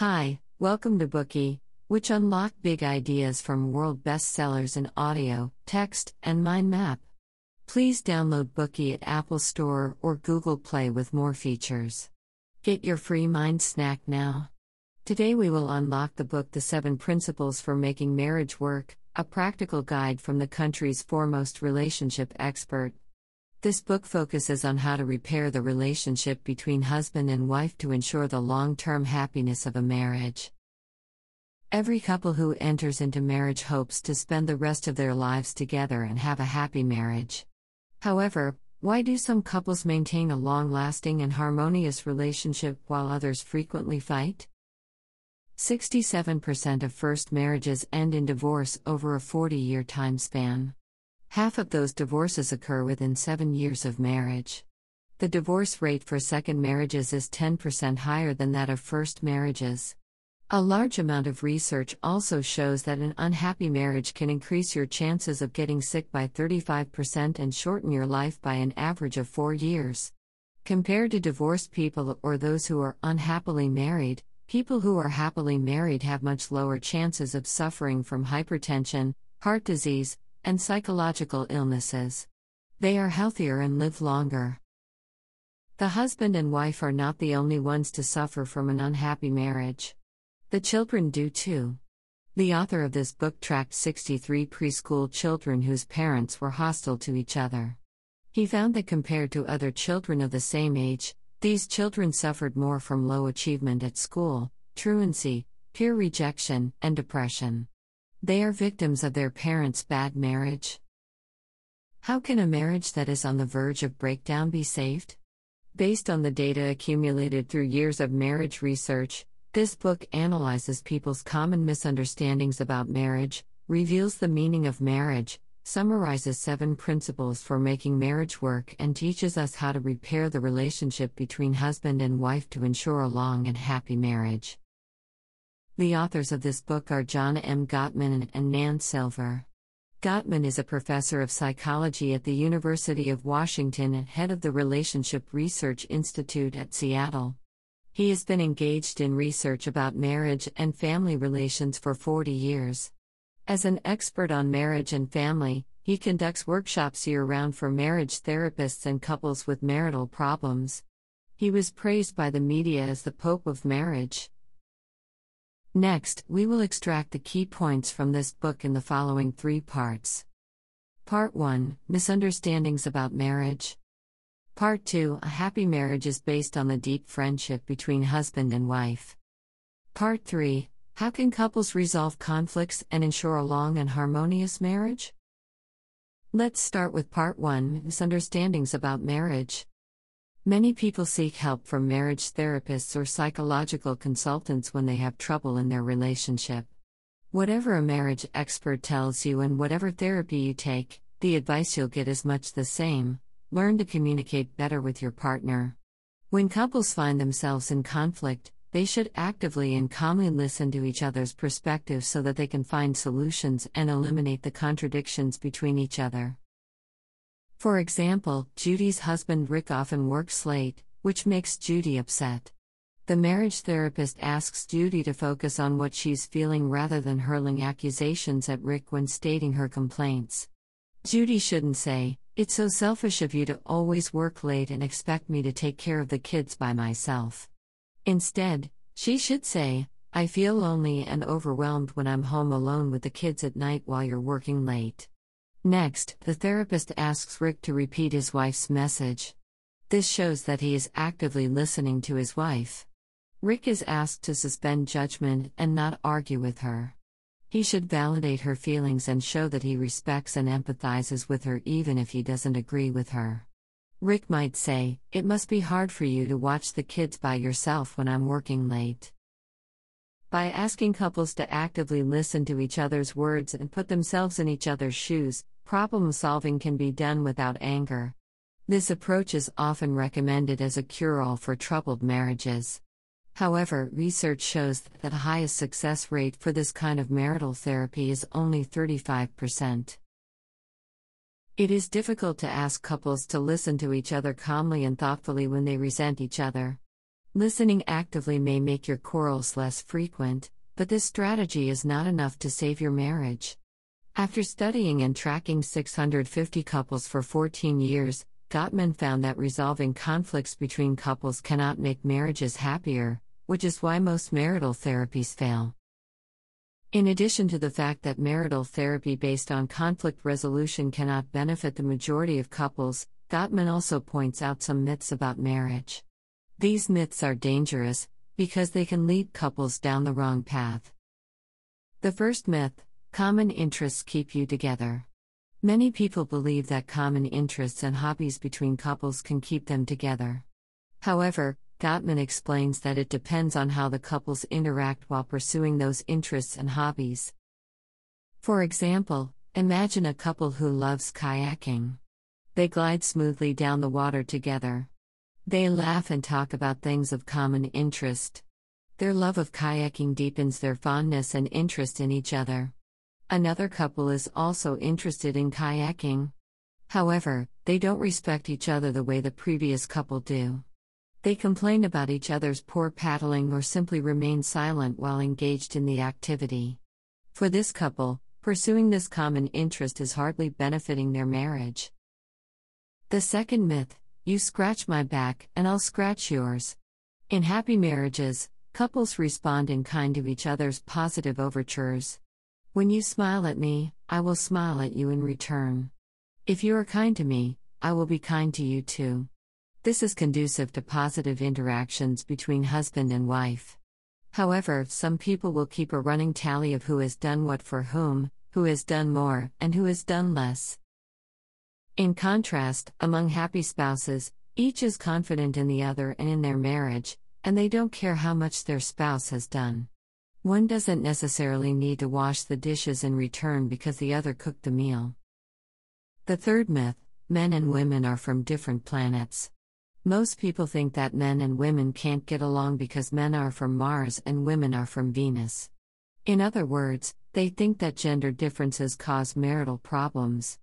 Hi, welcome to Bookey, which unlock big ideas from world bestsellers in audio, text, and mind map. Please download Bookey at Apple Store or Google Play with more features. Get your free mind snack now. Today we will unlock the book The Seven Principles for Making Marriage Work, a practical guide from the country's foremost relationship expert. This book focuses on how to repair the relationship between husband and wife to ensure the long term happiness of a marriage. Every couple who enters into marriage hopes to spend the rest of their lives together and have a happy marriage. However, why do some couples maintain a long lasting and harmonious relationship while others frequently fight? 67% of first marriages end in divorce over a 40 year time span. Half of those divorces occur within seven years of marriage. The divorce rate for second marriages is 10% higher than that of first marriages. A large amount of research also shows that an unhappy marriage can increase your chances of getting sick by 35% and shorten your life by an average of four years. Compared to divorced people or those who are unhappily married, people who are happily married have much lower chances of suffering from hypertension, heart disease, and psychological illnesses. They are healthier and live longer. The husband and wife are not the only ones to suffer from an unhappy marriage. The children do too. The author of this book tracked 63 preschool children whose parents were hostile to each other. He found that compared to other children of the same age, these children suffered more from low achievement at school, truancy, peer rejection, and depression. They are victims of their parents' bad marriage. How can a marriage that is on the verge of breakdown be saved? Based on the data accumulated through years of marriage research, this book analyzes people's common misunderstandings about marriage, reveals the meaning of marriage, summarizes seven principles for making marriage work, and teaches us how to repair the relationship between husband and wife to ensure a long and happy marriage. The authors of this book are John M. Gottman and Nan Silver. Gottman is a professor of psychology at the University of Washington and head of the Relationship Research Institute at Seattle. He has been engaged in research about marriage and family relations for 40 years. As an expert on marriage and family, he conducts workshops year round for marriage therapists and couples with marital problems. He was praised by the media as the Pope of Marriage. Next, we will extract the key points from this book in the following three parts. Part 1 Misunderstandings about marriage. Part 2 A happy marriage is based on the deep friendship between husband and wife. Part 3 How can couples resolve conflicts and ensure a long and harmonious marriage? Let's start with Part 1 Misunderstandings about marriage. Many people seek help from marriage therapists or psychological consultants when they have trouble in their relationship. Whatever a marriage expert tells you and whatever therapy you take, the advice you'll get is much the same learn to communicate better with your partner. When couples find themselves in conflict, they should actively and calmly listen to each other's perspectives so that they can find solutions and eliminate the contradictions between each other. For example, Judy's husband Rick often works late, which makes Judy upset. The marriage therapist asks Judy to focus on what she's feeling rather than hurling accusations at Rick when stating her complaints. Judy shouldn't say, It's so selfish of you to always work late and expect me to take care of the kids by myself. Instead, she should say, I feel lonely and overwhelmed when I'm home alone with the kids at night while you're working late. Next, the therapist asks Rick to repeat his wife's message. This shows that he is actively listening to his wife. Rick is asked to suspend judgment and not argue with her. He should validate her feelings and show that he respects and empathizes with her even if he doesn't agree with her. Rick might say, It must be hard for you to watch the kids by yourself when I'm working late. By asking couples to actively listen to each other's words and put themselves in each other's shoes, problem solving can be done without anger. This approach is often recommended as a cure all for troubled marriages. However, research shows that the highest success rate for this kind of marital therapy is only 35%. It is difficult to ask couples to listen to each other calmly and thoughtfully when they resent each other. Listening actively may make your quarrels less frequent, but this strategy is not enough to save your marriage. After studying and tracking 650 couples for 14 years, Gottman found that resolving conflicts between couples cannot make marriages happier, which is why most marital therapies fail. In addition to the fact that marital therapy based on conflict resolution cannot benefit the majority of couples, Gottman also points out some myths about marriage. These myths are dangerous because they can lead couples down the wrong path. The first myth common interests keep you together. Many people believe that common interests and hobbies between couples can keep them together. However, Gottman explains that it depends on how the couples interact while pursuing those interests and hobbies. For example, imagine a couple who loves kayaking. They glide smoothly down the water together. They laugh and talk about things of common interest. Their love of kayaking deepens their fondness and interest in each other. Another couple is also interested in kayaking. However, they don't respect each other the way the previous couple do. They complain about each other's poor paddling or simply remain silent while engaged in the activity. For this couple, pursuing this common interest is hardly benefiting their marriage. The second myth you scratch my back, and I'll scratch yours. In happy marriages, couples respond in kind to each other's positive overtures. When you smile at me, I will smile at you in return. If you are kind to me, I will be kind to you too. This is conducive to positive interactions between husband and wife. However, some people will keep a running tally of who has done what for whom, who has done more, and who has done less. In contrast, among happy spouses, each is confident in the other and in their marriage, and they don't care how much their spouse has done. One doesn't necessarily need to wash the dishes in return because the other cooked the meal. The third myth men and women are from different planets. Most people think that men and women can't get along because men are from Mars and women are from Venus. In other words, they think that gender differences cause marital problems.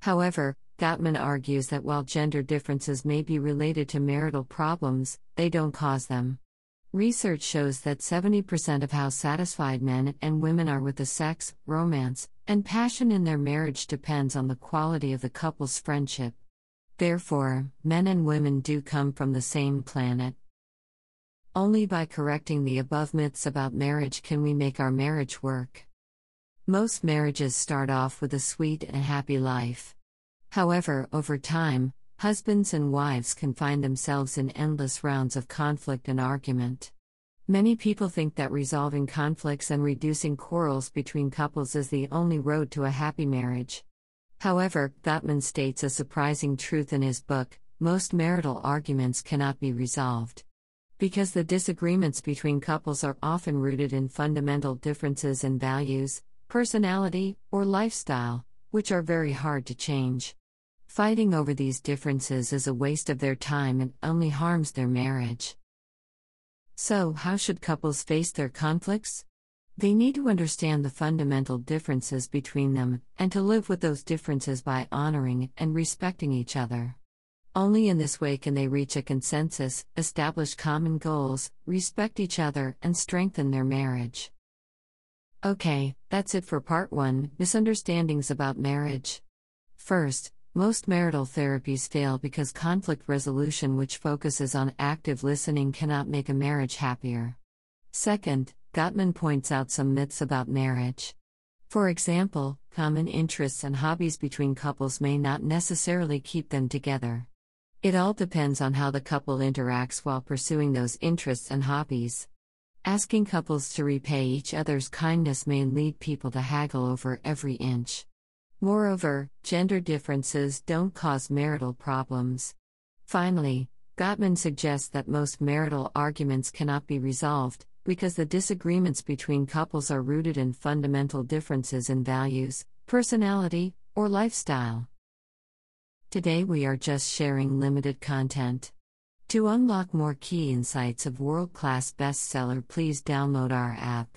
However, Gottman argues that while gender differences may be related to marital problems, they don't cause them. Research shows that 70% of how satisfied men and women are with the sex, romance, and passion in their marriage depends on the quality of the couple's friendship. Therefore, men and women do come from the same planet. Only by correcting the above myths about marriage can we make our marriage work. Most marriages start off with a sweet and happy life. However, over time, husbands and wives can find themselves in endless rounds of conflict and argument. Many people think that resolving conflicts and reducing quarrels between couples is the only road to a happy marriage. However, Gottman states a surprising truth in his book most marital arguments cannot be resolved. Because the disagreements between couples are often rooted in fundamental differences in values, personality, or lifestyle, which are very hard to change. Fighting over these differences is a waste of their time and only harms their marriage. So, how should couples face their conflicts? They need to understand the fundamental differences between them and to live with those differences by honoring and respecting each other. Only in this way can they reach a consensus, establish common goals, respect each other, and strengthen their marriage. Okay, that's it for part 1 Misunderstandings about marriage. First, most marital therapies fail because conflict resolution, which focuses on active listening, cannot make a marriage happier. Second, Gottman points out some myths about marriage. For example, common interests and hobbies between couples may not necessarily keep them together. It all depends on how the couple interacts while pursuing those interests and hobbies. Asking couples to repay each other's kindness may lead people to haggle over every inch. Moreover, gender differences don't cause marital problems. Finally, Gottman suggests that most marital arguments cannot be resolved because the disagreements between couples are rooted in fundamental differences in values, personality, or lifestyle. Today we are just sharing limited content. To unlock more key insights of world class bestseller, please download our app.